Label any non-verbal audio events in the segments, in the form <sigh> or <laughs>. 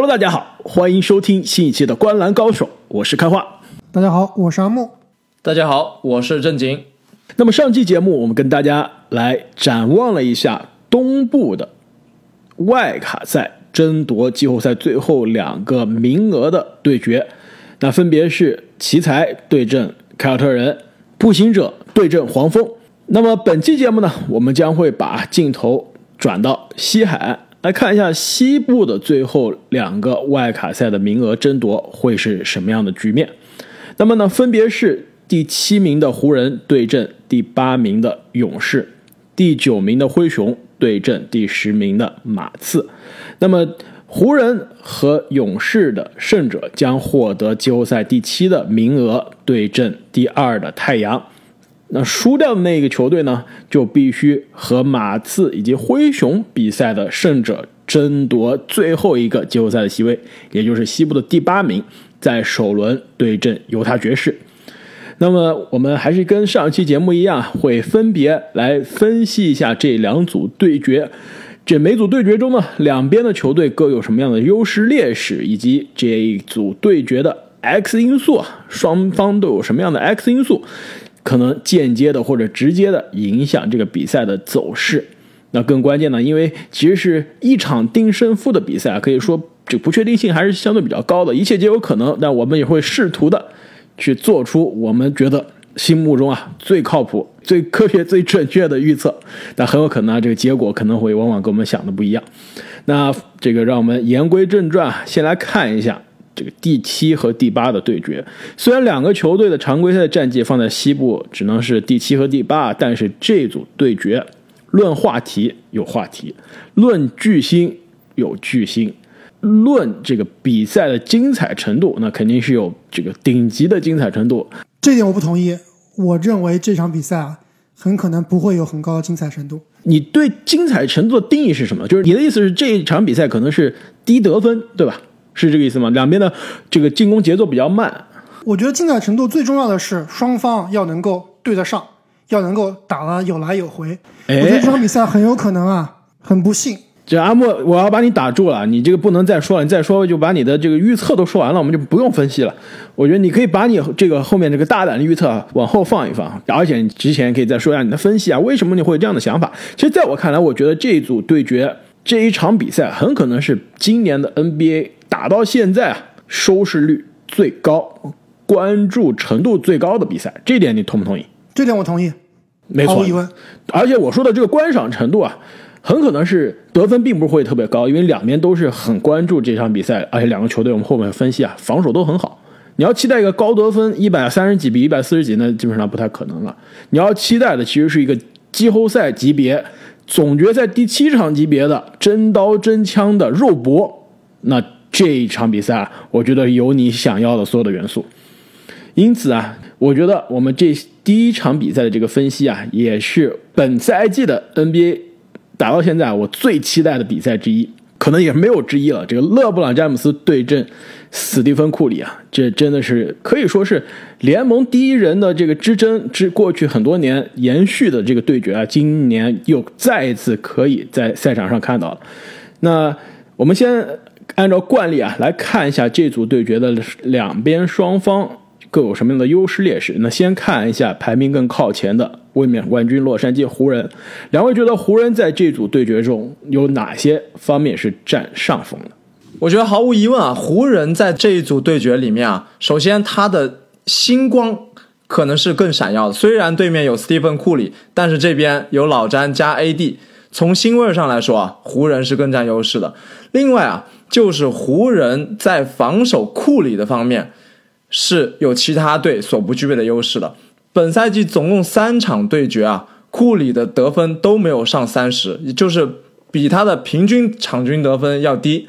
Hello，大家好，欢迎收听新一期的《观篮高手》，我是开花。大家好，我是阿木。大家好，我是正经。那么上期节目我们跟大家来展望了一下东部的外卡赛争夺季后赛最后两个名额的对决，那分别是奇才对阵凯尔特人，步行者对阵黄蜂。那么本期节目呢，我们将会把镜头转到西海岸，来看一下西部的最后两个外卡赛的名额争夺会是什么样的局面。那么呢，分别是第七名的湖人对阵第八名的勇士，第九名的灰熊对阵第十名的马刺。那么湖人和勇士的胜者将获得季后赛第七的名额，对阵第二的太阳。那输掉的那个球队呢，就必须和马刺以及灰熊比赛的胜者争夺最后一个季后赛的席位，也就是西部的第八名，在首轮对阵犹他爵士。那么我们还是跟上期节目一样，会分别来分析一下这两组对决。这每组对决中呢，两边的球队各有什么样的优势劣势，以及这一组对决的 X 因素，双方都有什么样的 X 因素。可能间接的或者直接的影响这个比赛的走势。那更关键呢，因为其实是一场定胜负的比赛，可以说这不确定性还是相对比较高的，一切皆有可能。但我们也会试图的去做出我们觉得心目中啊最靠谱、最科学、最准确的预测。但很有可能啊，这个结果可能会往往跟我们想的不一样。那这个让我们言归正传，先来看一下。这个第七和第八的对决，虽然两个球队的常规赛战绩放在西部只能是第七和第八，但是这组对决论话题有话题，论巨星有巨星，论这个比赛的精彩程度，那肯定是有这个顶级的精彩程度。这点我不同意，我认为这场比赛啊，很可能不会有很高的精彩程度。你对精彩程度的定义是什么？就是你的意思是这一场比赛可能是低得分，对吧？是这个意思吗？两边的这个进攻节奏比较慢。我觉得精彩程度最重要的是双方要能够对得上，要能够打得有来有回。我觉得这场比赛很有可能啊，很不幸。这阿莫，我要把你打住了，你这个不能再说了，你再说就把你的这个预测都说完了，我们就不用分析了。我觉得你可以把你这个后面这个大胆的预测往后放一放，而且你之前可以再说一下你的分析啊，为什么你会有这样的想法？其实，在我看来，我觉得这一组对决这一场比赛很可能是今年的 NBA。打到现在啊，收视率最高、关注程度最高的比赛，这点你同不同意？这点我同意，没错。毫无疑问。而且我说的这个观赏程度啊，很可能是得分并不会特别高，因为两边都是很关注这场比赛，而且两个球队我们后面分析啊，防守都很好。你要期待一个高得分一百三十几比一百四十几，那基本上不太可能了。你要期待的其实是一个季后赛级别、总决赛第七场级别的真刀真枪的肉搏，那。这一场比赛啊，我觉得有你想要的所有的元素，因此啊，我觉得我们这第一场比赛的这个分析啊，也是本赛季的 NBA 打到现在我最期待的比赛之一，可能也没有之一了。这个勒布朗詹姆斯对阵斯蒂芬库里啊，这真的是可以说是联盟第一人的这个之争之过去很多年延续的这个对决啊，今年又再一次可以在赛场上看到了。那我们先。按照惯例啊，来看一下这组对决的两边双方各有什么样的优势劣势。那先看一下排名更靠前的卫冕冠军洛杉矶湖人，两位觉得湖人在这组对决中有哪些方面是占上风的？我觉得毫无疑问啊，湖人在这一组对决里面啊，首先他的星光可能是更闪耀的。虽然对面有斯蒂芬库里，但是这边有老詹加 AD，从星味上来说啊，湖人是更占优势的。另外啊。就是湖人，在防守库里的方面是有其他队所不具备的优势的。本赛季总共三场对决啊，库里的得分都没有上三十，也就是比他的平均场均得分要低，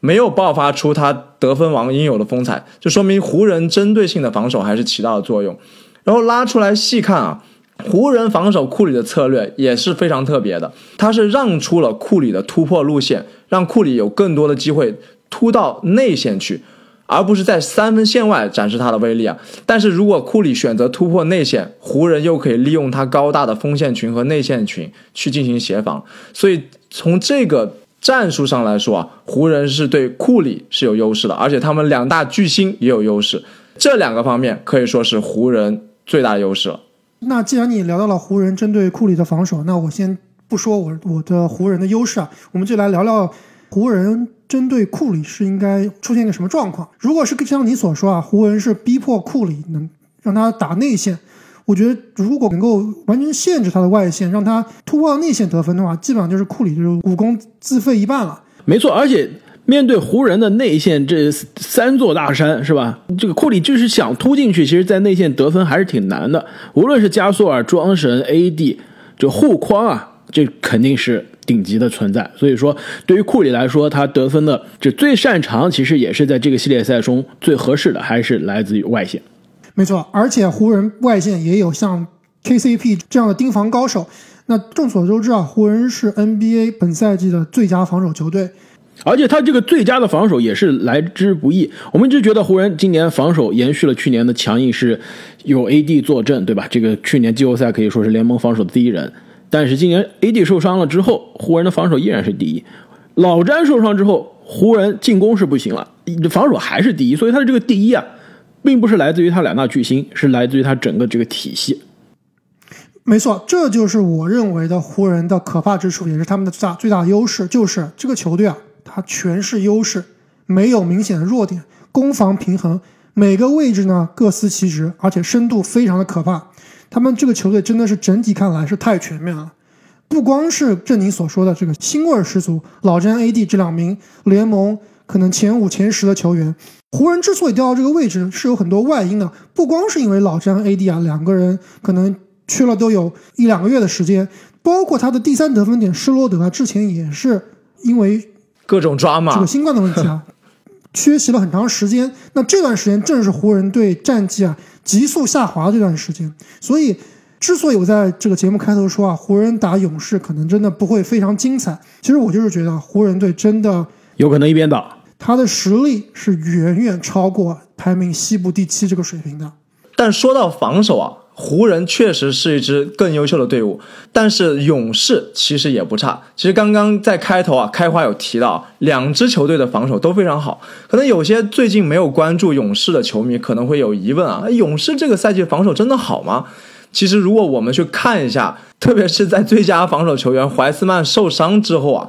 没有爆发出他得分王应有的风采，就说明湖人针对性的防守还是起到了作用。然后拉出来细看啊。湖人防守库里的策略也是非常特别的，他是让出了库里的突破路线，让库里有更多的机会突到内线去，而不是在三分线外展示他的威力啊。但是如果库里选择突破内线，湖人又可以利用他高大的锋线群和内线群去进行协防，所以从这个战术上来说啊，湖人是对库里是有优势的，而且他们两大巨星也有优势，这两个方面可以说是湖人最大的优势了。那既然你聊到了湖人针对库里的防守，那我先不说我我的湖人的优势啊，我们就来聊聊湖人针对库里是应该出现一个什么状况。如果是像你所说啊，湖人是逼迫库里能让他打内线。我觉得，如果能够完全限制他的外线，让他突破内线得分的话，基本上就是库里就是武功自废一半了。没错，而且面对湖人的内线这三座大山，是吧？这个库里就是想突进去，其实，在内线得分还是挺难的。无论是加索尔、庄神、AD，就护框啊，这肯定是顶级的存在。所以说，对于库里来说，他得分的这最擅长，其实也是在这个系列赛中最合适的，还是来自于外线。没错，而且湖人外线也有像 KCP 这样的盯防高手。那众所周知啊，湖人是 NBA 本赛季的最佳防守球队，而且他这个最佳的防守也是来之不易。我们就觉得湖人今年防守延续了去年的强硬，是有 AD 坐镇，对吧？这个去年季后赛可以说是联盟防守的第一人。但是今年 AD 受伤了之后，湖人的防守依然是第一。老詹受伤之后，湖人进攻是不行了，防守还是第一。所以他的这个第一啊。并不是来自于他两大巨星，是来自于他整个这个体系。没错，这就是我认为的湖人的可怕之处，也是他们的最大最大优势，就是这个球队啊，它全是优势，没有明显的弱点，攻防平衡，每个位置呢各司其职，而且深度非常的可怕。他们这个球队真的是整体看来是太全面了，不光是正你所说的这个腥味十足，老詹、AD 这两名联盟可能前五、前十的球员。湖人之所以掉到这个位置，是有很多外因的，不光是因为老詹 AD 啊两个人可能缺了都有一两个月的时间，包括他的第三得分点施罗德啊，之前也是因为各种抓马这个新冠的问题啊，缺席了很长时间。那这段时间正是湖人队战绩啊急速下滑这段时间，所以之所以我在这个节目开头说啊，湖人打勇士可能真的不会非常精彩，其实我就是觉得湖人队真的有可能一边倒。他的实力是远远超过排名西部第七这个水平的。但说到防守啊，湖人确实是一支更优秀的队伍，但是勇士其实也不差。其实刚刚在开头啊，开花有提到，两支球队的防守都非常好。可能有些最近没有关注勇士的球迷可能会有疑问啊，勇士这个赛季防守真的好吗？其实如果我们去看一下，特别是在最佳防守球员怀斯曼受伤之后啊。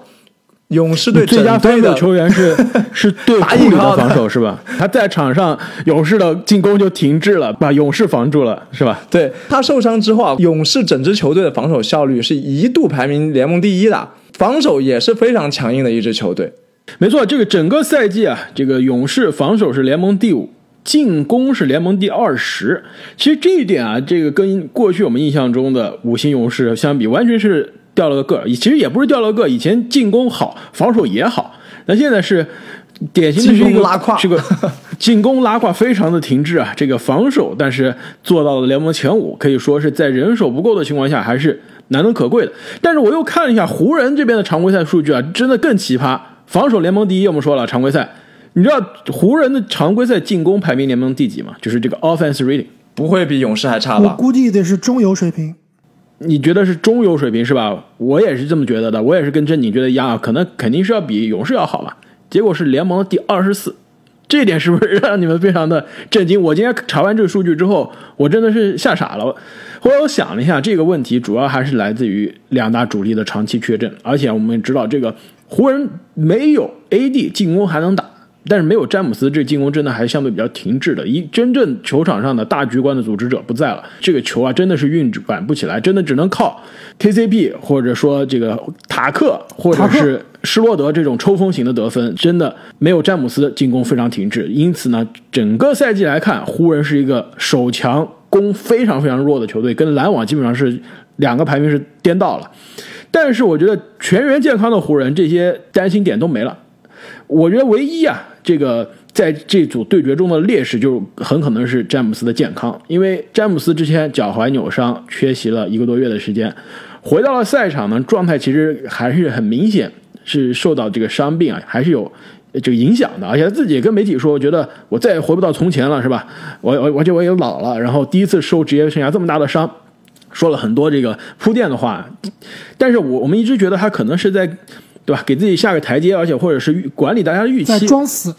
勇士队最佳防守球员是 <laughs> 是对库里的防守是吧？他在场上，勇士的进攻就停滞了，把勇士防住了是吧？对他受伤之后啊，勇士整支球队的防守效率是一度排名联盟第一的，防守也是非常强硬的一支球队。没错，这个整个赛季啊，这个勇士防守是联盟第五，进攻是联盟第二十。其实这一点啊，这个跟过去我们印象中的五星勇士相比，完全是。掉了个个，其实也不是掉了个，以前进攻好，防守也好，那现在是典型的是一个拉胯，这个 <laughs> 进攻拉胯非常的停滞啊。这个防守，但是做到了联盟前五，可以说是在人手不够的情况下，还是难能可贵的。但是我又看了一下湖人这边的常规赛数据啊，真的更奇葩。防守联盟第一，我们说了常规赛，你知道湖人的常规赛进攻排名联盟第几吗？就是这个 offense rating，不会比勇士还差吧？我估计得是中游水平。你觉得是中游水平是吧？我也是这么觉得的，我也是跟真你觉得一样，可能肯定是要比勇士要好吧。结果是联盟的第二十四，这点是不是让你们非常的震惊？我今天查完这个数据之后，我真的是吓傻了。后来我想了一下，这个问题主要还是来自于两大主力的长期缺阵，而且我们知道这个湖人没有 AD 进攻还能打。但是没有詹姆斯，这进攻真的还相对比较停滞的。一真正球场上的大局观的组织者不在了，这个球啊真的是运转不起来，真的只能靠 KCP 或者说这个塔克或者是施罗德这种抽风型的得分，真的没有詹姆斯进攻非常停滞。因此呢，整个赛季来看，湖人是一个守强攻非常非常弱的球队，跟篮网基本上是两个排名是颠倒了。但是我觉得全员健康的湖人，这些担心点都没了。我觉得唯一啊，这个在这组对决中的劣势就很可能是詹姆斯的健康，因为詹姆斯之前脚踝扭伤，缺席了一个多月的时间，回到了赛场呢，状态其实还是很明显是受到这个伤病啊，还是有这个影响的。而且他自己也跟媒体说，我觉得我再也回不到从前了，是吧？我我而且我也老了，然后第一次受职业生涯这么大的伤，说了很多这个铺垫的话，但是我我们一直觉得他可能是在。对吧？给自己下个台阶，而且或者是预管理大家的预在期。装死。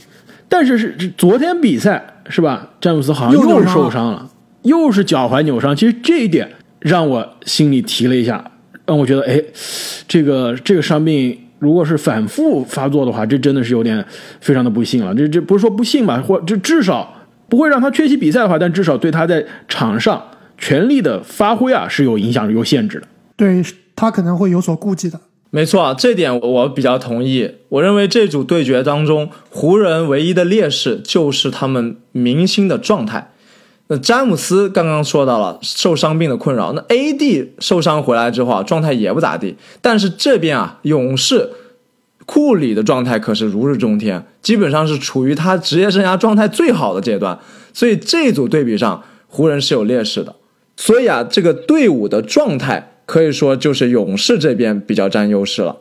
但是是是昨天比赛是吧？詹姆斯好像又受伤了，又是脚踝扭伤。其实这一点让我心里提了一下，让我觉得，哎，这个这个伤病如果是反复发作的话，这真的是有点非常的不幸了。这这不是说不幸吧，或这至少不会让他缺席比赛的话，但至少对他在场上全力的发挥啊是有影响、有限制的。对他可能会有所顾忌的。没错，这点我比较同意。我认为这组对决当中，湖人唯一的劣势就是他们明星的状态。那詹姆斯刚刚说到了受伤病的困扰，那 AD 受伤回来之后啊，状态也不咋地。但是这边啊，勇士库里的状态可是如日中天，基本上是处于他职业生涯状态最好的阶段。所以这组对比上，湖人是有劣势的。所以啊，这个队伍的状态可以说就是勇士这边比较占优势了。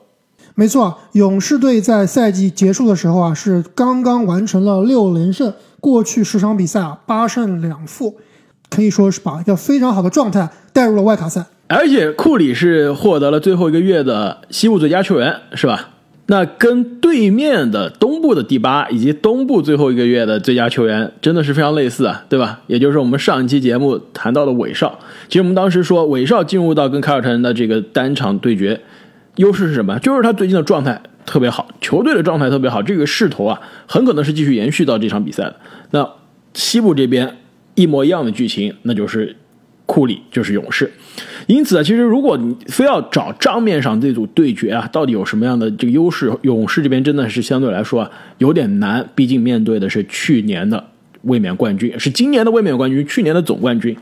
没错，勇士队在赛季结束的时候啊，是刚刚完成了六连胜，过去十场比赛啊八胜两负，可以说是把一个非常好的状态带入了外卡赛。而且库里是获得了最后一个月的西部最佳球员，是吧？那跟对面的东部的第八以及东部最后一个月的最佳球员真的是非常类似啊，对吧？也就是我们上一期节目谈到的韦少。其实我们当时说韦少进入到跟凯尔特人的这个单场对决，优势是什么？就是他最近的状态特别好，球队的状态特别好，这个势头啊，很可能是继续延续到这场比赛的。那西部这边一模一样的剧情，那就是库里就是勇士。因此啊，其实如果你非要找账面上这组对决啊，到底有什么样的这个优势，勇士这边真的是相对来说啊有点难，毕竟面对的是去年的卫冕冠军，是今年的卫冕冠军，去年的总冠军。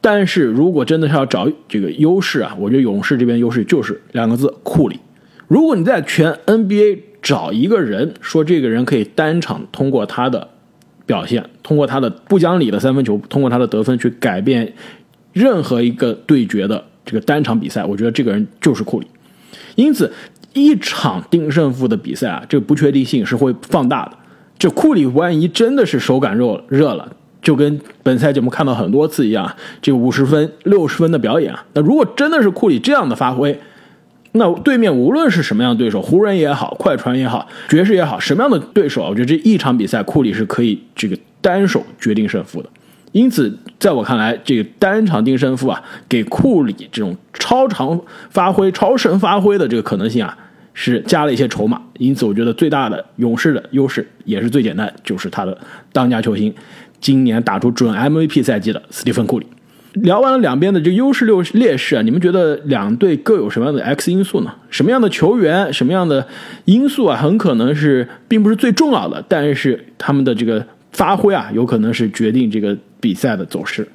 但是如果真的是要找这个优势啊，我觉得勇士这边优势就是两个字：库里。如果你在全 NBA 找一个人，说这个人可以单场通过他的表现，通过他的不讲理的三分球，通过他的得分去改变任何一个对决的这个单场比赛，我觉得这个人就是库里。因此，一场定胜负的比赛啊，这个不确定性是会放大的。这库里万一真的是手感热热了，就跟本赛季我们看到很多次一样，这五十分、六十分的表演啊，那如果真的是库里这样的发挥，那对面无论是什么样的对手，湖人也好，快船也好，爵士也好，什么样的对手啊，我觉得这一场比赛库里是可以这个单手决定胜负的。因此，在我看来，这个单场定胜负啊，给库里这种超常发挥、超神发挥的这个可能性啊，是加了一些筹码。因此，我觉得最大的勇士的优势也是最简单，就是他的当家球星，今年打出准 MVP 赛季的斯蒂芬库里。聊完了两边的这个优势六劣势啊，你们觉得两队各有什么样的 X 因素呢？什么样的球员、什么样的因素啊，很可能是并不是最重要的，但是他们的这个发挥啊，有可能是决定这个比赛的走势。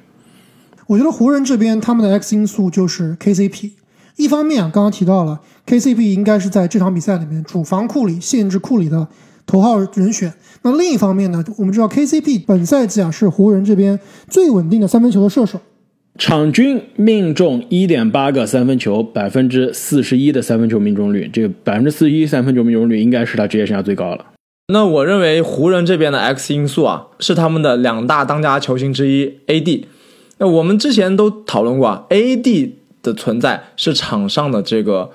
我觉得湖人这边他们的 X 因素就是 KCP。一方面啊，刚刚提到了 KCP 应该是在这场比赛里面主防库里、限制库里的头号人选。那另一方面呢，我们知道 KCP 本赛季啊是湖人这边最稳定的三分球的射手。场均命中一点八个三分球，百分之四十一的三分球命中率，这个百分之四十一三分球命中率应该是他职业生涯最高了。那我认为湖人这边的 X 因素啊，是他们的两大当家球星之一 AD。那我们之前都讨论过啊，AD 的存在是场上的这个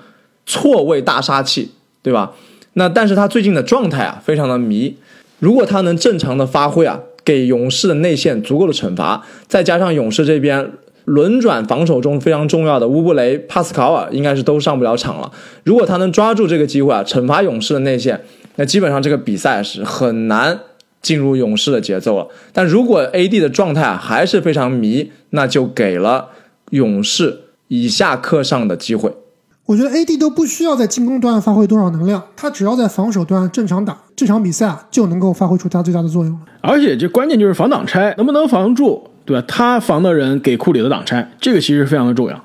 错位大杀器，对吧？那但是他最近的状态啊，非常的迷。如果他能正常的发挥啊，给勇士的内线足够的惩罚，再加上勇士这边轮转防守中非常重要的乌布雷、帕斯考尔，应该是都上不了场了。如果他能抓住这个机会啊，惩罚勇士的内线，那基本上这个比赛是很难进入勇士的节奏了。但如果 AD 的状态啊还是非常迷，那就给了勇士以下课上的机会。我觉得 AD 都不需要在进攻端发挥多少能量，他只要在防守端正常打，这场比赛啊就能够发挥出他最大的作用了。而且这关键就是防挡拆能不能防住，对吧？他防的人给库里的挡拆，这个其实非常的重要。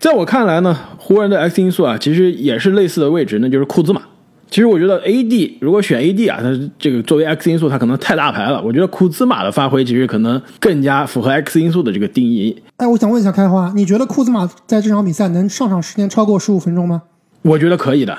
在我看来呢，湖人的 X 因素啊，其实也是类似的位置，那就是库兹马。其实我觉得 AD 如果选 AD 啊，他这个作为 X 因素，他可能太大牌了。我觉得库兹马的发挥其实可能更加符合 X 因素的这个定义。哎，我想问一下开花，你觉得库兹马在这场比赛能上场时间超过十五分钟吗？我觉得可以的。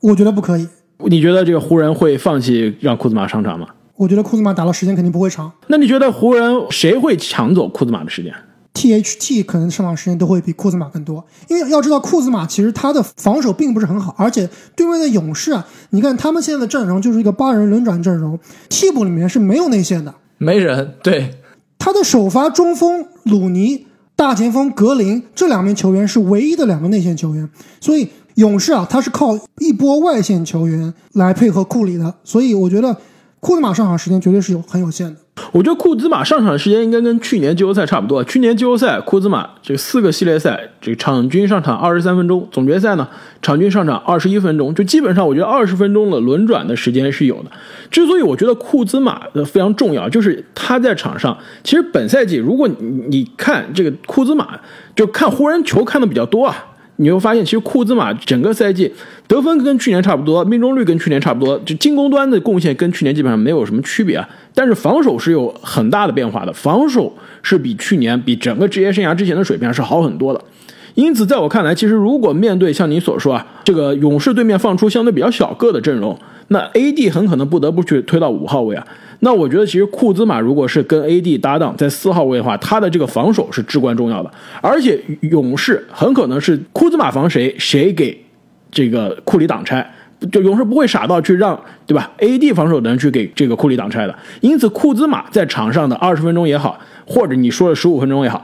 我觉得不可以。你觉得这个湖人会放弃让库兹马上场吗？我觉得库兹马打了时间肯定不会长。那你觉得湖人谁会抢走库兹马的时间？THT 可能上场时间都会比库兹马更多，因为要知道库兹马其实他的防守并不是很好，而且对面的勇士啊，你看他们现在的阵容就是一个八人轮转阵容，替补里面是没有内线的，没人。对，他的首发中锋鲁尼、大前锋格林这两名球员是唯一的两个内线球员，所以勇士啊，他是靠一波外线球员来配合库里的，所以我觉得库兹马上场时间绝对是有很有限的。我觉得库兹马上场的时间应该跟去年季后赛差不多。去年季后赛库兹马这四个系列赛，这个场均上场二十三分钟，总决赛呢场均上场二十一分钟，就基本上我觉得二十分钟的轮转的时间是有的。之所以我觉得库兹马的非常重要，就是他在场上，其实本赛季如果你看这个库兹马，就看湖人球看的比较多啊。你会发现，其实库兹马整个赛季得分跟去年差不多，命中率跟去年差不多，就进攻端的贡献跟去年基本上没有什么区别啊。但是防守是有很大的变化的，防守是比去年、比整个职业生涯之前的水平是好很多的。因此，在我看来，其实如果面对像你所说啊，这个勇士对面放出相对比较小个的阵容，那 AD 很可能不得不去推到五号位啊。那我觉得，其实库兹马如果是跟 AD 搭档在四号位的话，他的这个防守是至关重要的。而且勇士很可能是库兹马防谁，谁给这个库里挡拆，就勇士不会傻到去让对吧？AD 防守的人去给这个库里挡拆的。因此，库兹马在场上的二十分钟也好，或者你说的十五分钟也好，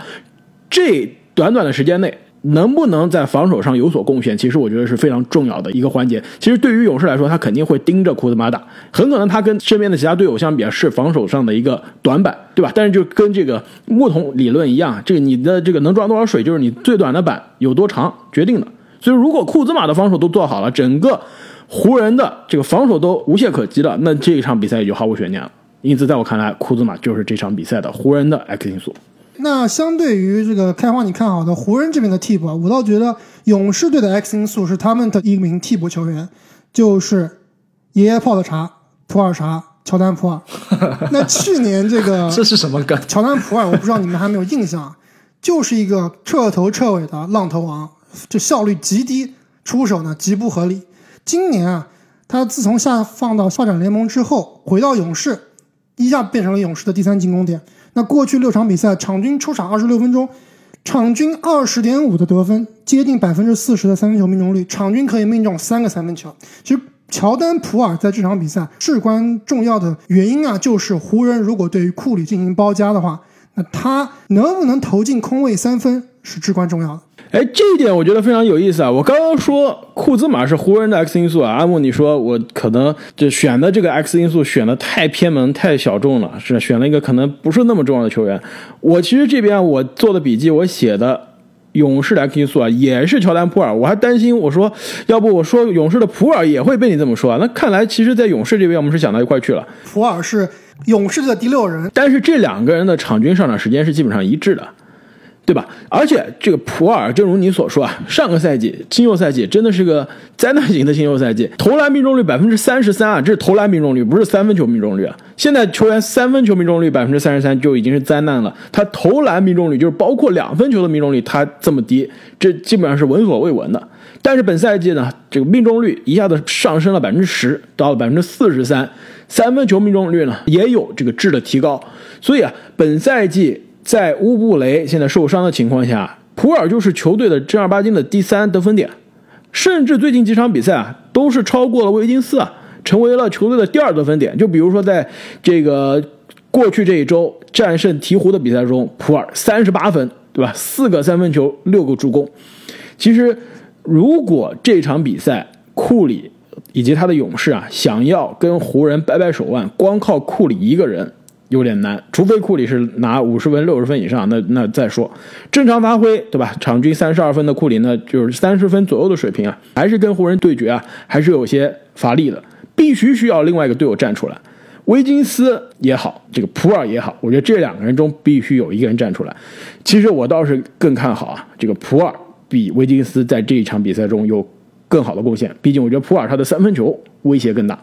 这短短的时间内。能不能在防守上有所贡献？其实我觉得是非常重要的一个环节。其实对于勇士来说，他肯定会盯着库兹马打，很可能他跟身边的其他队友相比啊是防守上的一个短板，对吧？但是就跟这个木桶理论一样，这个你的这个能装多少水，就是你最短的板有多长决定的。所以如果库兹马的防守都做好了，整个湖人的这个防守都无懈可击了，那这一场比赛也就毫无悬念了。因此，在我看来，库兹马就是这场比赛的湖人的 X 因素。那相对于这个开荒你看好的湖人这边的替补啊，我倒觉得勇士队的 X 因素是他们的一名替补球员，就是爷爷泡的茶普洱茶乔丹普洱。<laughs> 那去年这个 <laughs> 这是什么梗？乔丹普洱，我不知道你们还没有印象，就是一个彻头彻尾的浪头王，这效率极低，出手呢极不合理。今年啊，他自从下放到发展联盟之后，回到勇士，一下变成了勇士的第三进攻点。那过去六场比赛，场均出场二十六分钟，场均二十点五的得分，接近百分之四十的三分球命中率，场均可以命中三个三分球。其实乔丹普尔在这场比赛至关重要的原因啊，就是湖人如果对于库里进行包夹的话，那他能不能投进空位三分是至关重要的。哎，这一点我觉得非常有意思啊！我刚刚说库兹马是湖人的 X 因素啊，阿木你说我可能就选的这个 X 因素选的太偏门、太小众了，是选了一个可能不是那么重要的球员。我其实这边我做的笔记，我写的勇士的 X 因素啊，也是乔丹普尔。我还担心，我说要不我说勇士的普尔也会被你这么说啊。那看来其实，在勇士这边我们是想到一块去了。普尔是勇士的第六人，但是这两个人的场均上场时间是基本上一致的。对吧？而且这个普尔，正如你所说啊，上个赛季新秀赛季真的是个灾难型的新秀赛季，<laughs> 投篮命中率百分之三十三啊，这是投篮命中率，不是三分球命中率啊。现在球员三分球命中率百分之三十三就已经是灾难了，他投篮命中率就是包括两分球的命中率，他这么低，这基本上是闻所未闻的。但是本赛季呢，这个命中率一下子上升了百分之十，到了百分之四十三，三分球命中率呢也有这个质的提高，所以啊，本赛季。在乌布雷现在受伤的情况下，普尔就是球队的正儿八经的第三得分点，甚至最近几场比赛啊，都是超过了威金斯啊，成为了球队的第二得分点。就比如说在这个过去这一周战胜鹈鹕的比赛中，普尔三十八分，对吧？四个三分球，六个助攻。其实，如果这场比赛库里以及他的勇士啊，想要跟湖人掰掰手腕，光靠库里一个人。有点难，除非库里是拿五十分、六十分以上，那那再说。正常发挥，对吧？场均三十二分的库里呢，就是三十分左右的水平啊，还是跟湖人对决啊，还是有些乏力的。必须需要另外一个队友站出来，威金斯也好，这个普尔也好，我觉得这两个人中必须有一个人站出来。其实我倒是更看好啊，这个普尔比威金斯在这一场比赛中有更好的贡献。毕竟我觉得普尔他的三分球威胁更大，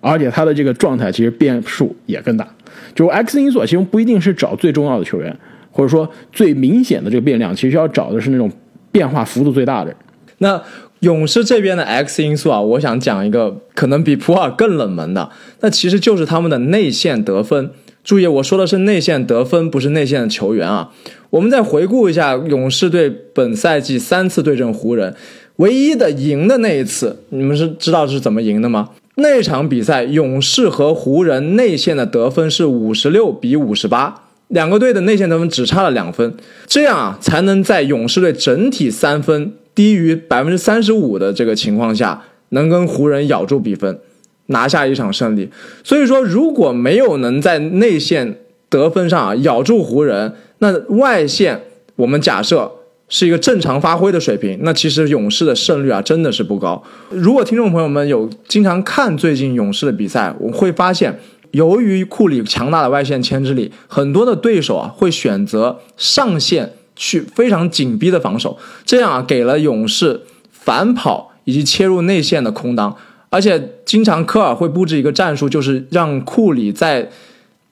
而且他的这个状态其实变数也更大。就 X 因素其实不一定是找最重要的球员，或者说最明显的这个变量，其实要找的是那种变化幅度最大的。那勇士这边的 X 因素啊，我想讲一个可能比普尔更冷门的，那其实就是他们的内线得分注意，我说的是内线得分，不是内线的球员啊。我们再回顾一下勇士队本赛季三次对阵湖人，唯一的赢的那一次，你们是知道是怎么赢的吗？那场比赛，勇士和湖人内线的得分是五十六比五十八，两个队的内线得分只差了两分，这样啊才能在勇士队整体三分低于百分之三十五的这个情况下，能跟湖人咬住比分，拿下一场胜利。所以说，如果没有能在内线得分上啊咬住湖人，那外线我们假设。是一个正常发挥的水平，那其实勇士的胜率啊真的是不高。如果听众朋友们有经常看最近勇士的比赛，我会发现，由于库里强大的外线牵制力，很多的对手啊会选择上线去非常紧逼的防守，这样啊给了勇士反跑以及切入内线的空当，而且经常科尔会布置一个战术，就是让库里在。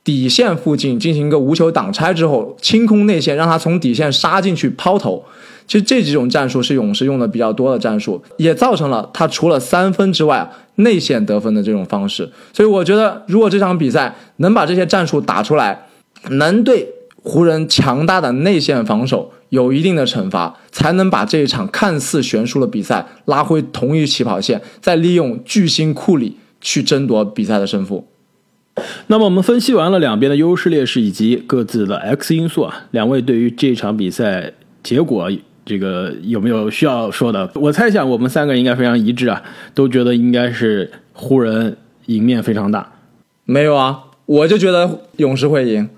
底线附近进行一个无球挡拆之后，清空内线，让他从底线杀进去抛投。其实这几种战术是勇士用的比较多的战术，也造成了他除了三分之外，内线得分的这种方式。所以我觉得，如果这场比赛能把这些战术打出来，能对湖人强大的内线防守有一定的惩罚，才能把这一场看似悬殊的比赛拉回同一起跑线，再利用巨星库里去争夺比赛的胜负。那么我们分析完了两边的优势劣势以及各自的 X 因素啊，两位对于这场比赛结果这个有没有需要说的？我猜想我们三个应该非常一致啊，都觉得应该是湖人赢面非常大。没有啊，我就觉得勇士会赢。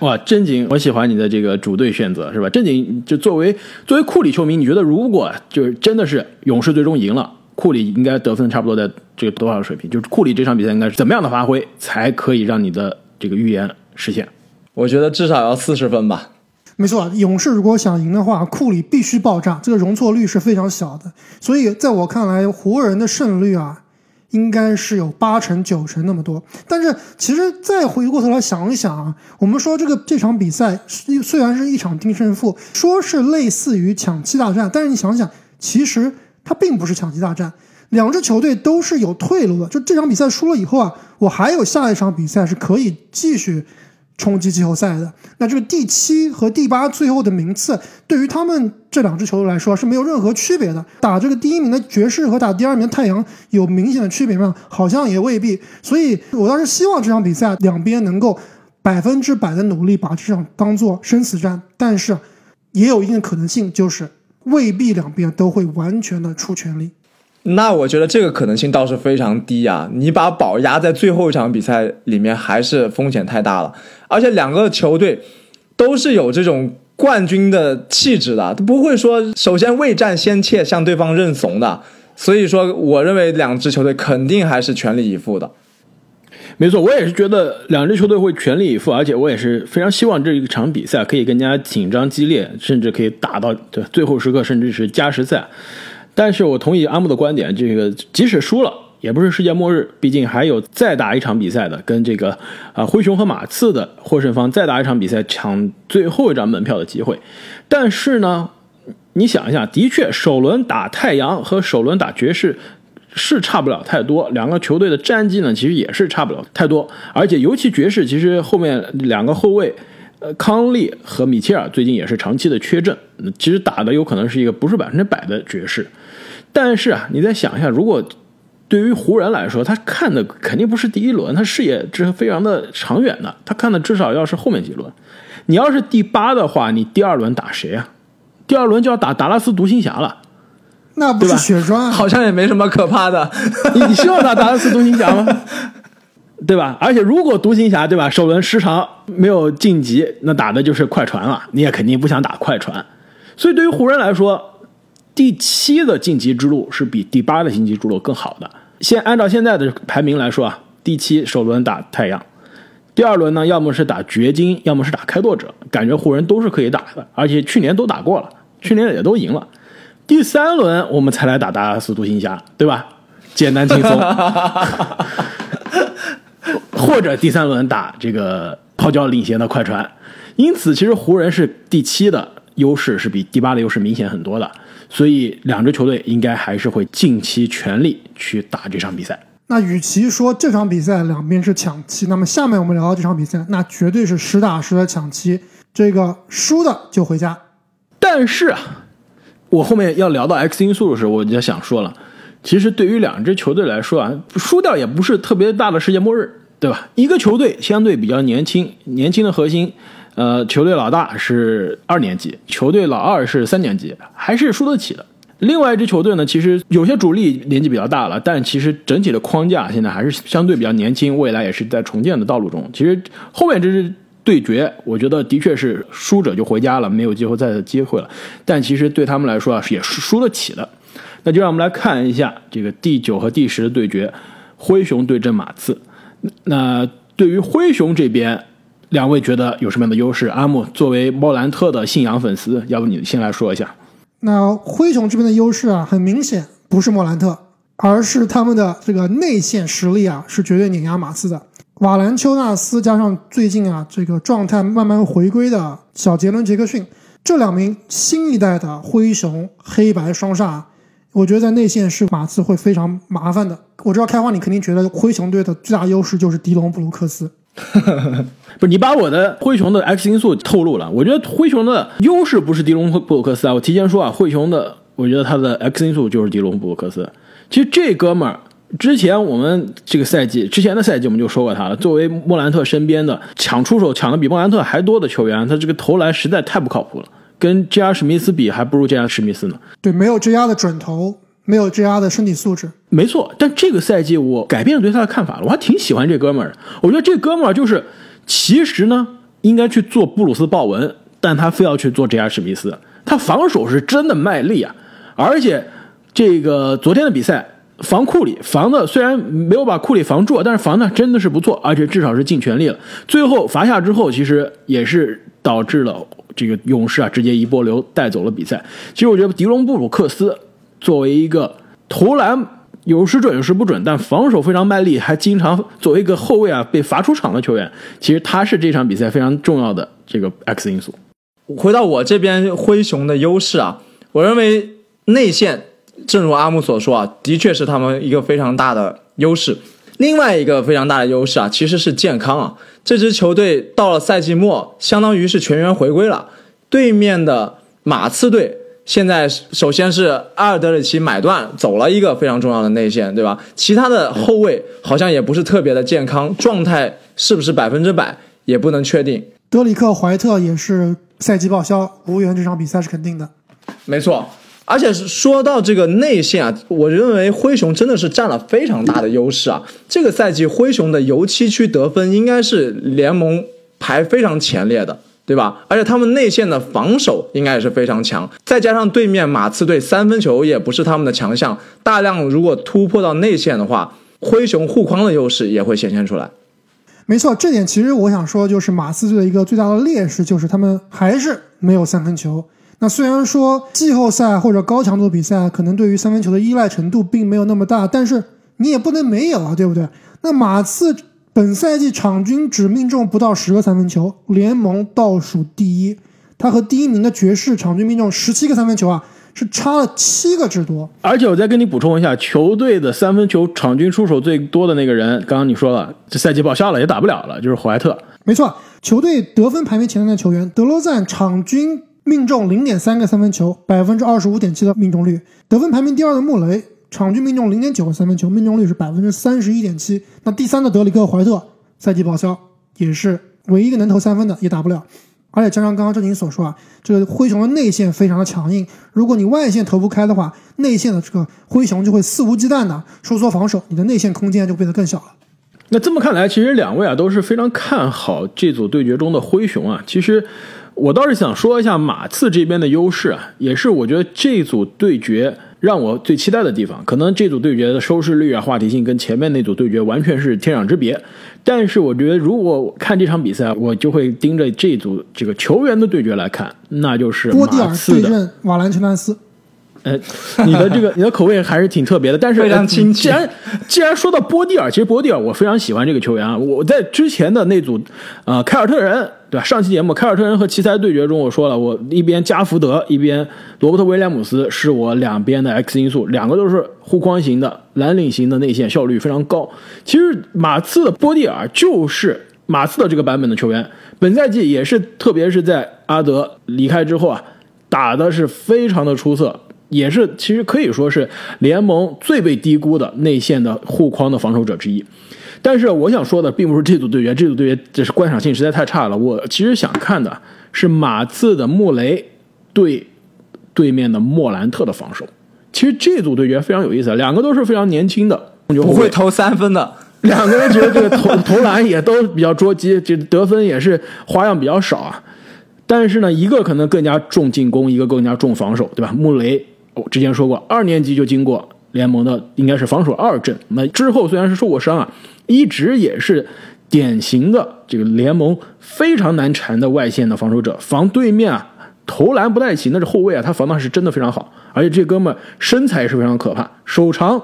哇，正经，我喜欢你的这个主队选择是吧？正经，就作为作为库里球迷，你觉得如果就是真的是勇士最终赢了？库里应该得分差不多在这个多少水平？就是库里这场比赛应该是怎么样的发挥，才可以让你的这个预言实现？我觉得至少要四十分吧。没错，勇士如果想赢的话，库里必须爆炸，这个容错率是非常小的。所以在我看来，湖人的胜率啊，应该是有八成九成那么多。但是其实再回过头来想一想啊，我们说这个这场比赛虽然是一场定胜负，说是类似于抢七大战，但是你想想，其实。它并不是抢七大战，两支球队都是有退路的。就这场比赛输了以后啊，我还有下一场比赛是可以继续冲击季后赛的。那这个第七和第八最后的名次，对于他们这两支球队来说是没有任何区别的。打这个第一名的爵士和打第二名太阳有明显的区别吗？好像也未必。所以我倒是希望这场比赛两边能够百分之百的努力把这场当做生死战，但是也有一定的可能性就是。未必两边都会完全的出全力，那我觉得这个可能性倒是非常低啊！你把宝压在最后一场比赛里面，还是风险太大了。而且两个球队都是有这种冠军的气质的，他不会说首先未战先怯向对方认怂的。所以说，我认为两支球队肯定还是全力以赴的。没错，我也是觉得两支球队会全力以赴，而且我也是非常希望这一场比赛可以更加紧张激烈，甚至可以打到对最后时刻，甚至是加时赛。但是我同意阿木的观点，这个即使输了也不是世界末日，毕竟还有再打一场比赛的，跟这个啊灰熊和马刺的获胜方再打一场比赛，抢最后一张门票的机会。但是呢，你想一下，的确首轮打太阳和首轮打爵士。是差不了太多，两个球队的战绩呢，其实也是差不了太多。而且尤其爵士，其实后面两个后卫，呃，康利和米切尔最近也是长期的缺阵，其实打的有可能是一个不是百分之百的爵士。但是啊，你再想一下，如果对于湖人来说，他看的肯定不是第一轮，他视野是非常的长远的，他看的至少要是后面几轮。你要是第八的话，你第二轮打谁啊？第二轮就要打达拉斯独行侠了。那不是血栓，好像也没什么可怕的。你你希望打达拉斯独行侠吗？<laughs> 对吧？而且如果独行侠对吧，首轮失常没有晋级，那打的就是快船了。你也肯定不想打快船。所以对于湖人来说，第七的晋级之路是比第八的晋级之路更好的。先按照现在的排名来说啊，第七首轮打太阳，第二轮呢，要么是打掘金，要么是打开拓者，感觉湖人都是可以打的，而且去年都打过了，去年也都赢了。第三轮我们才来打达拉斯独行侠，对吧？简单轻松。或者第三轮打这个泡脚领先的快船。因此，其实湖人是第七的优势是比第八的优势明显很多的。所以，两支球队应该还是会尽其全力去打这场比赛。那与其说这场比赛两边是抢七，那么下面我们聊到这场比赛，那绝对是实打实的抢七，这个输的就回家。但是啊，我后面要聊到 X 因素的时候，我就想说了，其实对于两支球队来说啊，输掉也不是特别大的世界末日，对吧？一个球队相对比较年轻，年轻的核心，呃，球队老大是二年级，球队老二是三年级，还是输得起的。另外一支球队呢，其实有些主力年纪比较大了，但其实整体的框架现在还是相对比较年轻，未来也是在重建的道路中。其实后面这支对决，我觉得的确是输者就回家了，没有季后赛的机会了。但其实对他们来说啊，也是输得起的。那就让我们来看一下这个第九和第十的对决，灰熊对阵马刺。那对于灰熊这边，两位觉得有什么样的优势？阿木作为莫兰特的信仰粉丝，要不你先来说一下。那灰熊这边的优势啊，很明显不是莫兰特，而是他们的这个内线实力啊，是绝对碾压马刺的。瓦兰丘纳斯加上最近啊这个状态慢慢回归的小杰伦杰克逊，这两名新一代的灰熊黑白双煞，我觉得在内线是马刺会非常麻烦的。我知道开花你肯定觉得灰熊队的最大优势就是迪隆布鲁克斯。<laughs> 不是你把我的灰熊的 X 因素透露了。我觉得灰熊的优势不是迪隆布鲁克斯啊，我提前说啊，灰熊的我觉得他的 X 因素就是迪隆布鲁克斯。其实这哥们儿之前我们这个赛季之前的赛季我们就说过他了，作为莫兰特身边的抢出手抢的比莫兰特还多的球员，他这个投篮实在太不靠谱了，跟 J.R. 史密斯比还不如 J.R. 史密斯呢。对，没有 J.R. 的准头。没有 J.R. 的身体素质，没错。但这个赛季我改变了对他的看法了，我还挺喜欢这哥们儿。我觉得这哥们儿就是，其实呢应该去做布鲁斯鲍文，但他非要去做 J.R. 史密斯。他防守是真的卖力啊，而且这个昨天的比赛防库里防的虽然没有把库里防住，但是防的真的是不错，而且至少是尽全力了。最后罚下之后，其实也是导致了这个勇士啊直接一波流带走了比赛。其实我觉得迪隆布鲁克斯。作为一个投篮有时准有时不准，但防守非常卖力，还经常作为一个后卫啊被罚出场的球员，其实他是这场比赛非常重要的这个 X 因素。回到我这边灰熊的优势啊，我认为内线，正如阿木所说啊，的确是他们一个非常大的优势。另外一个非常大的优势啊，其实是健康啊。这支球队到了赛季末，相当于是全员回归了。对面的马刺队。现在首先是阿尔德里奇买断走了一个非常重要的内线，对吧？其他的后卫好像也不是特别的健康，状态是不是百分之百也不能确定。德里克怀特也是赛季报销，无缘这场比赛是肯定的。没错，而且是说到这个内线啊，我认为灰熊真的是占了非常大的优势啊。这个赛季灰熊的油漆区得分应该是联盟排非常前列的。对吧？而且他们内线的防守应该也是非常强，再加上对面马刺队三分球也不是他们的强项，大量如果突破到内线的话，灰熊护框的优势也会显现出来。没错，这点其实我想说，就是马刺队的一个最大的劣势，就是他们还是没有三分球。那虽然说季后赛或者高强度比赛可能对于三分球的依赖程度并没有那么大，但是你也不能没有啊，对不对？那马刺。本赛季场均只命中不到十个三分球，联盟倒数第一。他和第一名的爵士场均命中十七个三分球啊，是差了七个之多。而且我再跟你补充一下，球队的三分球场均出手最多的那个人，刚刚你说了，这赛季报销了，也打不了了，就是怀特。没错，球队得分排名前三的球员，德罗赞场均命中零点三个三分球，百分之二十五点七的命中率。得分排名第二的穆雷。场均命中零点九个三分球，命中率是百分之三十一点七。那第三的德里克怀特赛季报销，也是唯一一个能投三分的，也打不了。而且加上刚刚正经所说啊，这个灰熊的内线非常的强硬，如果你外线投不开的话，内线的这个灰熊就会肆无忌惮的收缩防守，你的内线空间就变得更小了。那这么看来，其实两位啊都是非常看好这组对决中的灰熊啊。其实我倒是想说一下马刺这边的优势啊，也是我觉得这组对决。让我最期待的地方，可能这组对决的收视率啊、话题性跟前面那组对决完全是天壤之别。但是我觉得，如果看这场比赛，我就会盯着这组这个球员的对决来看，那就是波蒂尔对阵瓦兰丘纳斯。呃，你的这个你的口味还是挺特别的，但是 <laughs> 非常亲切既然既然说到波蒂尔，其实波蒂尔我非常喜欢这个球员啊。我在之前的那组呃凯尔特人对吧？上期节目凯尔特人和奇才对决中，我说了，我一边加福德，一边罗伯特威廉姆斯是我两边的 X 因素，两个都是护框型的蓝领型的内线，效率非常高。其实马刺的波蒂尔就是马刺的这个版本的球员，本赛季也是，特别是在阿德离开之后啊，打的是非常的出色。也是，其实可以说是联盟最被低估的内线的护框的防守者之一。但是我想说的并不是这组对决，这组对决这是观赏性实在太差了。我其实想看的是马刺的穆雷对对面的莫兰特的防守。其实这组对决非常有意思，两个都是非常年轻的，不会投三分的，两个人觉得这个投投篮也都比较捉急，这得分也是花样比较少啊。但是呢，一个可能更加重进攻，一个更加重防守，对吧？穆雷。我之前说过，二年级就经过联盟的应该是防守二阵。那之后虽然是受过伤啊，一直也是典型的这个联盟非常难缠的外线的防守者，防对面啊投篮不太行，那是后卫啊，他防的是真的非常好。而且这哥们身材也是非常可怕，手长，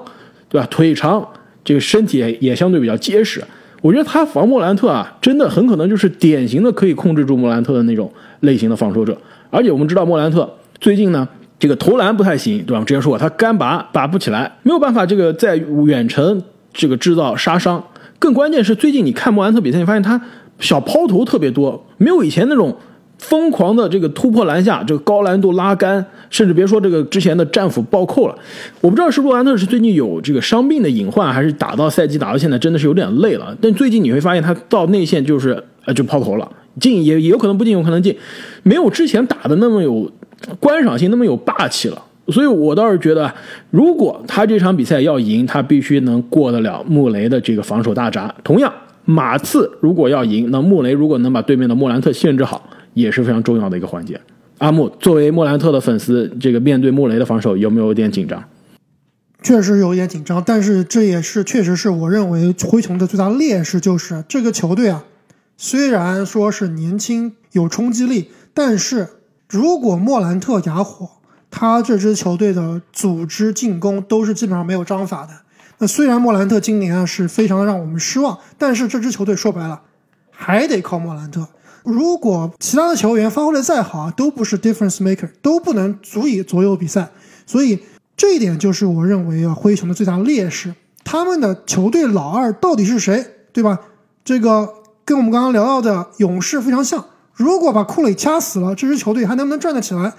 对吧？腿长，这个身体也相对比较结实。我觉得他防莫兰特啊，真的很可能就是典型的可以控制住莫兰特的那种类型的防守者。而且我们知道莫兰特最近呢。这个投篮不太行，对吧？我之前说过，他干拔拔不起来，没有办法，这个在远程这个制造杀伤。更关键是，最近你看莫兰特比赛，你发现他小抛投特别多，没有以前那种疯狂的这个突破篮下，这个高难度拉杆，甚至别说这个之前的战斧暴扣了。我不知道是莫兰特是最近有这个伤病的隐患，还是打到赛季打到现在真的是有点累了。但最近你会发现，他到内线就是呃就抛投了，进也也有可能不进，有可能进，没有之前打的那么有。观赏性那么有霸气了，所以我倒是觉得，如果他这场比赛要赢，他必须能过得了穆雷的这个防守大闸。同样，马刺如果要赢，那穆雷如果能把对面的莫兰特限制好，也是非常重要的一个环节。阿木作为莫兰特的粉丝，这个面对穆雷的防守有没有点紧张？确实有点紧张，但是这也是确实是我认为灰熊的最大劣势，就是这个球队啊，虽然说是年轻有冲击力，但是。如果莫兰特哑火，他这支球队的组织进攻都是基本上没有章法的。那虽然莫兰特今年啊是非常让我们失望，但是这支球队说白了还得靠莫兰特。如果其他的球员发挥的再好啊，都不是 difference maker，都不能足以左右比赛。所以这一点就是我认为啊灰熊的最大劣势。他们的球队老二到底是谁，对吧？这个跟我们刚刚聊到的勇士非常像。如果把库里掐死了，这支球队还能不能转得起来？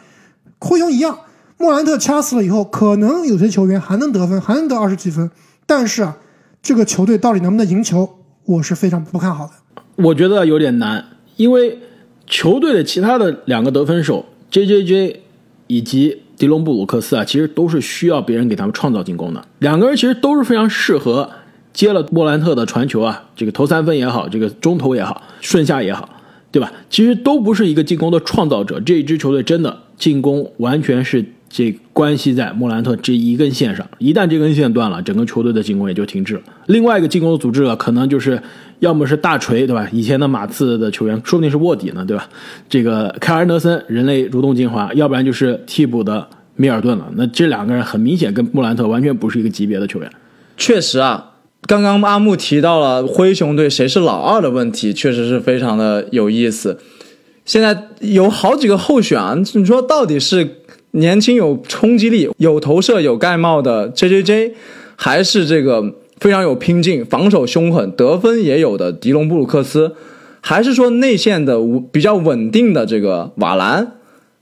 灰熊一样，莫兰特掐死了以后，可能有些球员还能得分，还能得二十几分。但是啊，这个球队到底能不能赢球，我是非常不看好的。我觉得有点难，因为球队的其他的两个得分手 J J J 以及迪隆布鲁克斯啊，其实都是需要别人给他们创造进攻的。两个人其实都是非常适合接了莫兰特的传球啊，这个投三分也好，这个中投也好，顺下也好。对吧？其实都不是一个进攻的创造者。这一支球队真的进攻完全是这关系在莫兰特这一根线上。一旦这根线断了，整个球队的进攻也就停滞了。另外一个进攻的组织者可能就是要么是大锤，对吧？以前的马刺的球员，说不定是卧底呢，对吧？这个凯尔德森，人类蠕动精华，要不然就是替补的米尔顿了。那这两个人很明显跟莫兰特完全不是一个级别的球员。确实啊。刚刚阿木提到了灰熊队谁是老二的问题，确实是非常的有意思。现在有好几个候选啊，你说到底是年轻有冲击力、有投射、有盖帽的 J J J，还是这个非常有拼劲、防守凶狠、得分也有的迪隆布鲁克斯，还是说内线的比较稳定的这个瓦兰，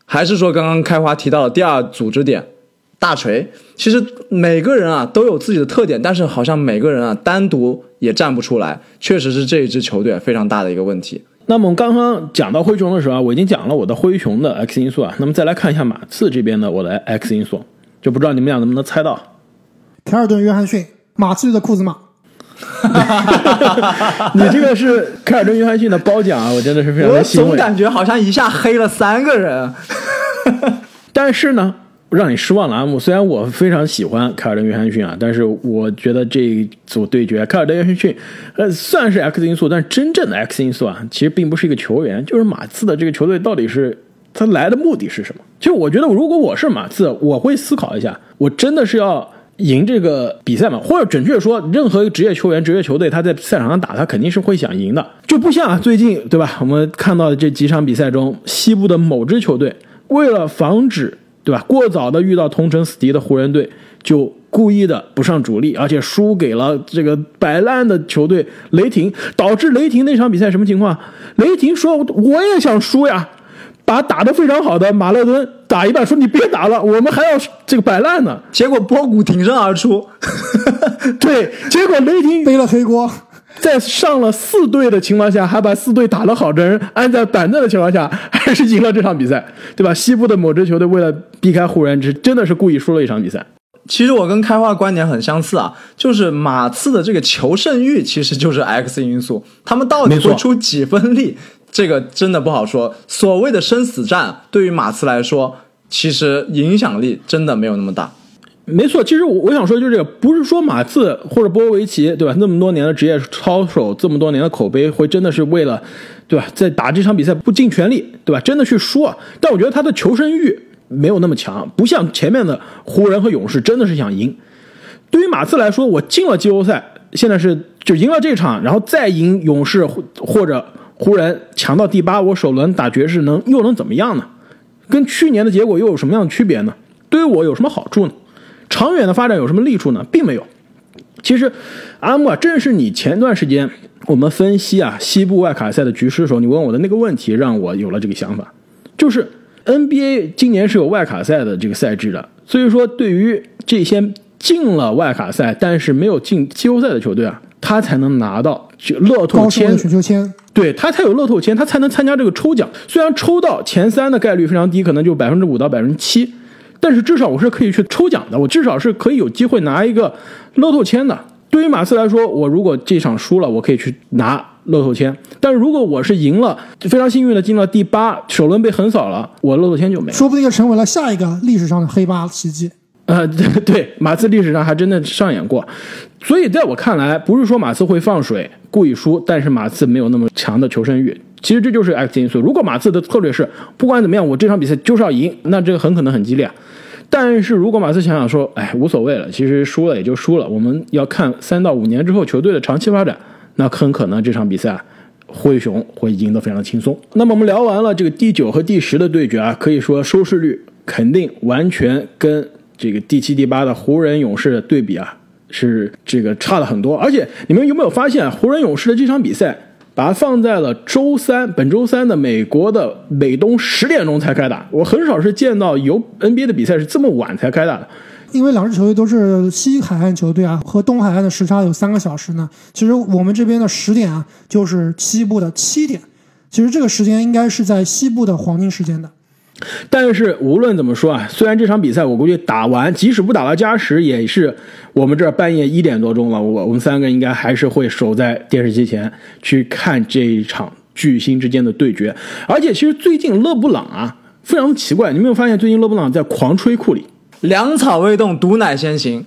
还是说刚刚开花提到的第二组织点？大锤，其实每个人啊都有自己的特点，但是好像每个人啊单独也站不出来，确实是这一支球队非常大的一个问题。那么我们刚刚讲到灰熊的时候啊，我已经讲了我的灰熊的 X 因素啊，那么再来看一下马刺这边的我的 X 因素，就不知道你们俩能不能猜到？凯尔顿·约翰逊，马刺队的库兹马。<laughs> 你这个是凯尔顿·约翰逊的褒奖啊，我真的是非常的欣慰。我总感觉好像一下黑了三个人，<laughs> 但是呢。让你失望了，阿姆。虽然我非常喜欢凯尔登·约翰逊啊，但是我觉得这一组对决，凯尔登·约翰逊，呃，算是 X 因素，但真正的 X 因素啊，其实并不是一个球员，就是马刺的这个球队到底是他来的目的是什么？就我觉得，如果我是马刺，我会思考一下，我真的是要赢这个比赛吗？或者准确说，任何一个职业球员、职业球队，他在赛场上打，他肯定是会想赢的，就不像最近对吧？我们看到的这几场比赛中，西部的某支球队为了防止对吧过早的遇到同城死敌的湖人队，就故意的不上主力，而且输给了这个摆烂的球队雷霆，导致雷霆那场比赛什么情况？雷霆说我也想输呀。把打得非常好的马勒敦打一半，说你别打了，我们还要这个摆烂呢。结果波古挺身而出，<laughs> 对，结果雷霆背了黑锅，在上了四队的情况下，还把四队打得好的人安在板凳的情况下，还是赢了这场比赛，对吧？西部的某支球队为了避开湖人，这真的是故意输了一场比赛。其实我跟开花观点很相似啊，就是马刺的这个求胜欲其实就是 X 因素，他们到底会出几分力？这个真的不好说。所谓的生死战，对于马刺来说，其实影响力真的没有那么大。没错，其实我我想说就是这个，不是说马刺或者波维奇，对吧？那么多年的职业操守，这么多年的口碑，会真的是为了，对吧？在打这场比赛不尽全力，对吧？真的去输啊？但我觉得他的求生欲没有那么强，不像前面的湖人和勇士，真的是想赢。对于马刺来说，我进了季后赛，现在是就赢了这场，然后再赢勇士或者。湖人强到第八，我首轮打爵士能又能怎么样呢？跟去年的结果又有什么样的区别呢？对于我有什么好处呢？长远的发展有什么利处呢？并没有。其实，阿木啊，正是你前段时间我们分析啊西部外卡赛的局势的时候，你问我的那个问题，让我有了这个想法。就是 NBA 今年是有外卡赛的这个赛制的，所以说对于这些进了外卡赛但是没有进季后赛的球队啊，他才能拿到就乐透签。对他才有乐透签，他才能参加这个抽奖。虽然抽到前三的概率非常低，可能就百分之五到百分之七，但是至少我是可以去抽奖的，我至少是可以有机会拿一个乐透签的。对于马刺来说，我如果这场输了，我可以去拿乐透签；但是如果我是赢了，非常幸运的进了第八，首轮被横扫了，我乐透签就没，说不定就成为了下一个历史上的黑八奇迹。呃，对，马刺历史上还真的上演过，所以在我看来，不是说马刺会放水故意输，但是马刺没有那么强的求胜欲。其实这就是 X 因素。如果马刺的策略是不管怎么样，我这场比赛就是要赢，那这个很可能很激烈。但是如果马刺想想说，哎，无所谓了，其实输了也就输了，我们要看三到五年之后球队的长期发展，那很可能这场比赛灰熊会赢得非常的轻松。那么我们聊完了这个第九和第十的对决啊，可以说收视率肯定完全跟。这个第七、第八的湖人、勇士的对比啊，是这个差了很多。而且你们有没有发现，湖人、勇士的这场比赛，把它放在了周三，本周三的美国的美东十点钟才开打。我很少是见到有 NBA 的比赛是这么晚才开打的。因为两支球队都是西海岸球队啊，和东海岸的时差有三个小时呢。其实我们这边的十点啊，就是西部的七点。其实这个时间应该是在西部的黄金时间的。但是无论怎么说啊，虽然这场比赛我估计打完，即使不打到加时，也是我们这儿半夜一点多钟了。我我们三个应该还是会守在电视机前去看这一场巨星之间的对决。而且其实最近勒布朗啊，非常奇怪，你没有发现最近勒布朗在狂吹库里，粮草未动，毒奶先行。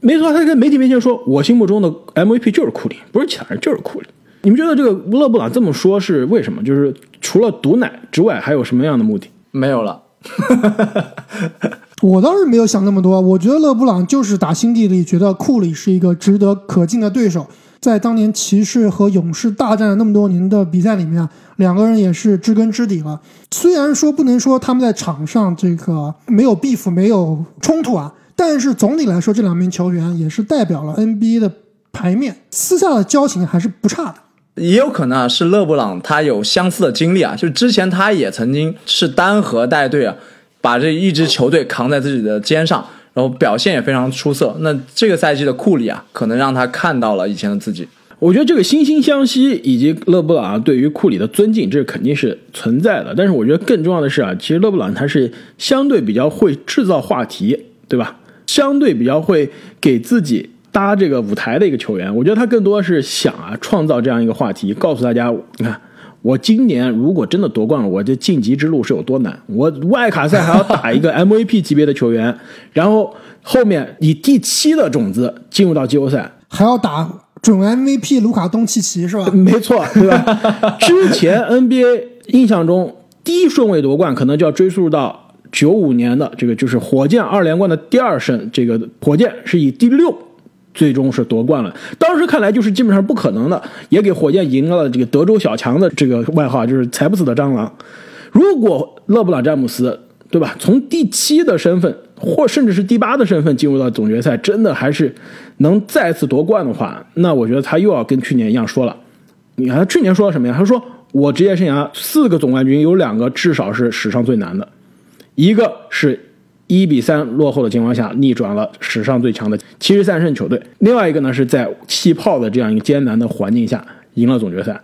没错，他在媒体面前说，我心目中的 MVP 就是库里，不是其他人，就是库里。你们觉得这个勒布朗这么说是为什么？就是除了毒奶之外，还有什么样的目的？没有了，<laughs> 我倒是没有想那么多。我觉得勒布朗就是打心底里觉得库里是一个值得可敬的对手。在当年骑士和勇士大战了那么多年的比赛里面，两个人也是知根知底了。虽然说不能说他们在场上这个没有 beef 没有冲突啊，但是总体来说，这两名球员也是代表了 NBA 的牌面，私下的交情还是不差的。也有可能啊，是勒布朗他有相似的经历啊，就之前他也曾经是单核带队啊，把这一支球队扛在自己的肩上，然后表现也非常出色。那这个赛季的库里啊，可能让他看到了以前的自己。我觉得这个惺惺相惜以及勒布朗对于库里的尊敬，这肯定是存在的。但是我觉得更重要的是啊，其实勒布朗他是相对比较会制造话题，对吧？相对比较会给自己。搭这个舞台的一个球员，我觉得他更多是想啊，创造这样一个话题，告诉大家，你看，我今年如果真的夺冠了，我这晋级之路是有多难。我外卡赛还要打一个 <laughs> MVP 级别的球员，然后后面以第七的种子进入到季后赛，还要打准 MVP 卢卡东契奇是吧？没错，对吧？之前 NBA 印象中第一顺位夺冠，可能就要追溯到。九五年的这个就是火箭二连冠的第二胜，这个火箭是以第六最终是夺冠了。当时看来就是基本上不可能的，也给火箭赢了这个德州小强的这个外号，就是踩不死的蟑螂。如果勒布朗詹姆斯对吧，从第七的身份或甚至是第八的身份进入到总决赛，真的还是能再次夺冠的话，那我觉得他又要跟去年一样说了。你看他去年说了什么呀？他说我职业生涯四个总冠军有两个至少是史上最难的，一个是一比三落后的情况下逆转了史上最强的七十三胜球队，另外一个呢是在气泡的这样一个艰难的环境下赢了总决赛。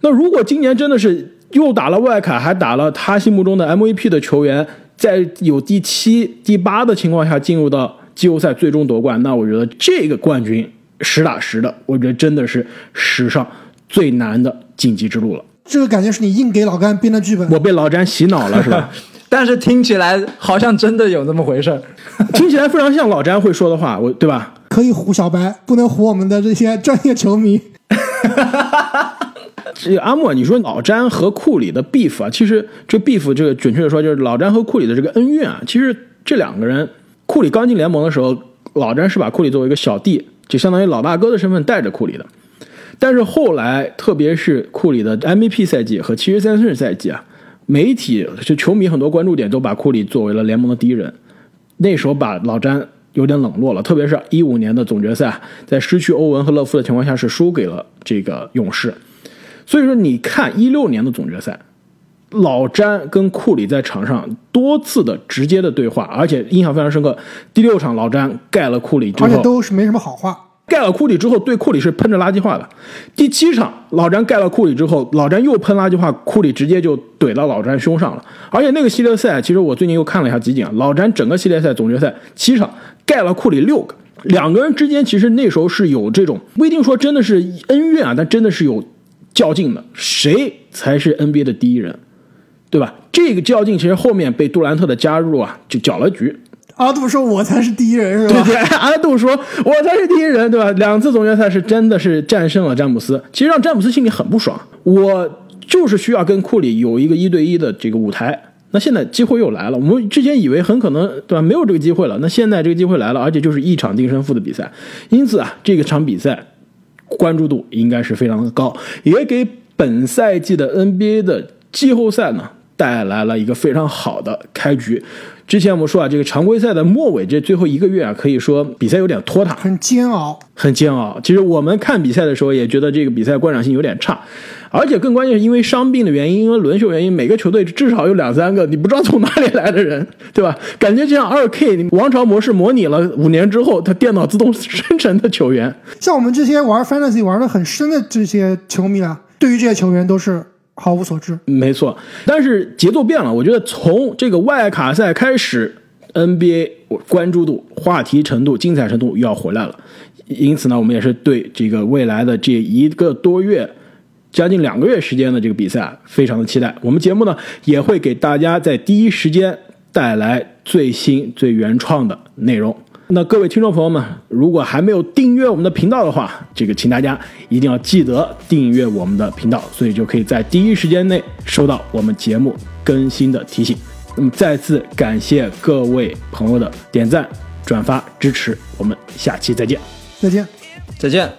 那如果今年真的是又打了外卡，还打了他心目中的 MVP 的球员，在有第七、第八的情况下进入到季后赛最终夺冠，那我觉得这个冠军实打实的，我觉得真的是史上最难的晋级之路了。这个感觉是你硬给老干编的剧本。我被老詹洗脑了，是吧？<laughs> 但是听起来好像真的有那么回事儿。<laughs> 听起来非常像老詹会说的话，我对吧？可以唬小白，不能唬我们的这些专业球迷。<laughs> 这个阿莫，你说老詹和库里的 beef 啊，其实这 beef 这个准确的说就是老詹和库里的这个恩怨啊。其实这两个人，库里刚进联盟的时候，老詹是把库里作为一个小弟，就相当于老大哥的身份带着库里的。但是后来，特别是库里的 MVP 赛季和七十三胜赛季啊，媒体就球迷很多关注点都把库里作为了联盟的敌人。那时候把老詹有点冷落了，特别是一五年的总决赛，在失去欧文和勒夫的情况下，是输给了这个勇士。所以说，你看一六年的总决赛，老詹跟库里在场上多次的直接的对话，而且印象非常深刻。第六场，老詹盖了库里之而且，都是没什么好话。盖了库里之后，对库里是喷着垃圾话的。第七场，老詹盖了库里之后，老詹又喷垃圾话，库里直接就怼到老詹胸上了。而且那个系列赛，其实我最近又看了一下集锦啊，老詹整个系列赛总决赛七场盖了库里六个，两个人之间其实那时候是有这种不一定说真的是恩怨啊，但真的是有较劲的，谁才是 NBA 的第一人，对吧？这个较劲其实后面被杜兰特的加入啊，就搅了局。阿杜说：“我才是第一人，是吧？”对对，阿杜说：“我才是第一人，对吧？”两次总决赛是真的是战胜了詹姆斯，其实让詹姆斯心里很不爽。我就是需要跟库里有一个一对一的这个舞台。那现在机会又来了，我们之前以为很可能对吧没有这个机会了，那现在这个机会来了，而且就是一场定胜负的比赛，因此啊，这个场比赛关注度应该是非常的高，也给本赛季的 NBA 的季后赛呢带来了一个非常好的开局。之前我们说啊，这个常规赛的末尾这最后一个月啊，可以说比赛有点拖沓，很煎熬。很煎熬。其实我们看比赛的时候也觉得这个比赛观赏性有点差，而且更关键是因为伤病的原因，因为轮休原因，每个球队至少有两三个你不知道从哪里来的人，对吧？感觉就像二 K 王朝模式模拟了五年之后，它电脑自动生成的球员。像我们这些玩 fantasy 玩的很深的这些球迷啊，对于这些球员都是毫无所知。没错，但是节奏变了。我觉得从这个外卡赛开始，NBA 关注度、话题程度、精彩程度又要回来了。因此呢，我们也是对这个未来的这一个多月、将近两个月时间的这个比赛，非常的期待。我们节目呢也会给大家在第一时间带来最新、最原创的内容。那各位听众朋友们，如果还没有订阅我们的频道的话，这个请大家一定要记得订阅我们的频道，所以就可以在第一时间内收到我们节目更新的提醒。那么再次感谢各位朋友的点赞、转发、支持，我们下期再见。再见。再见。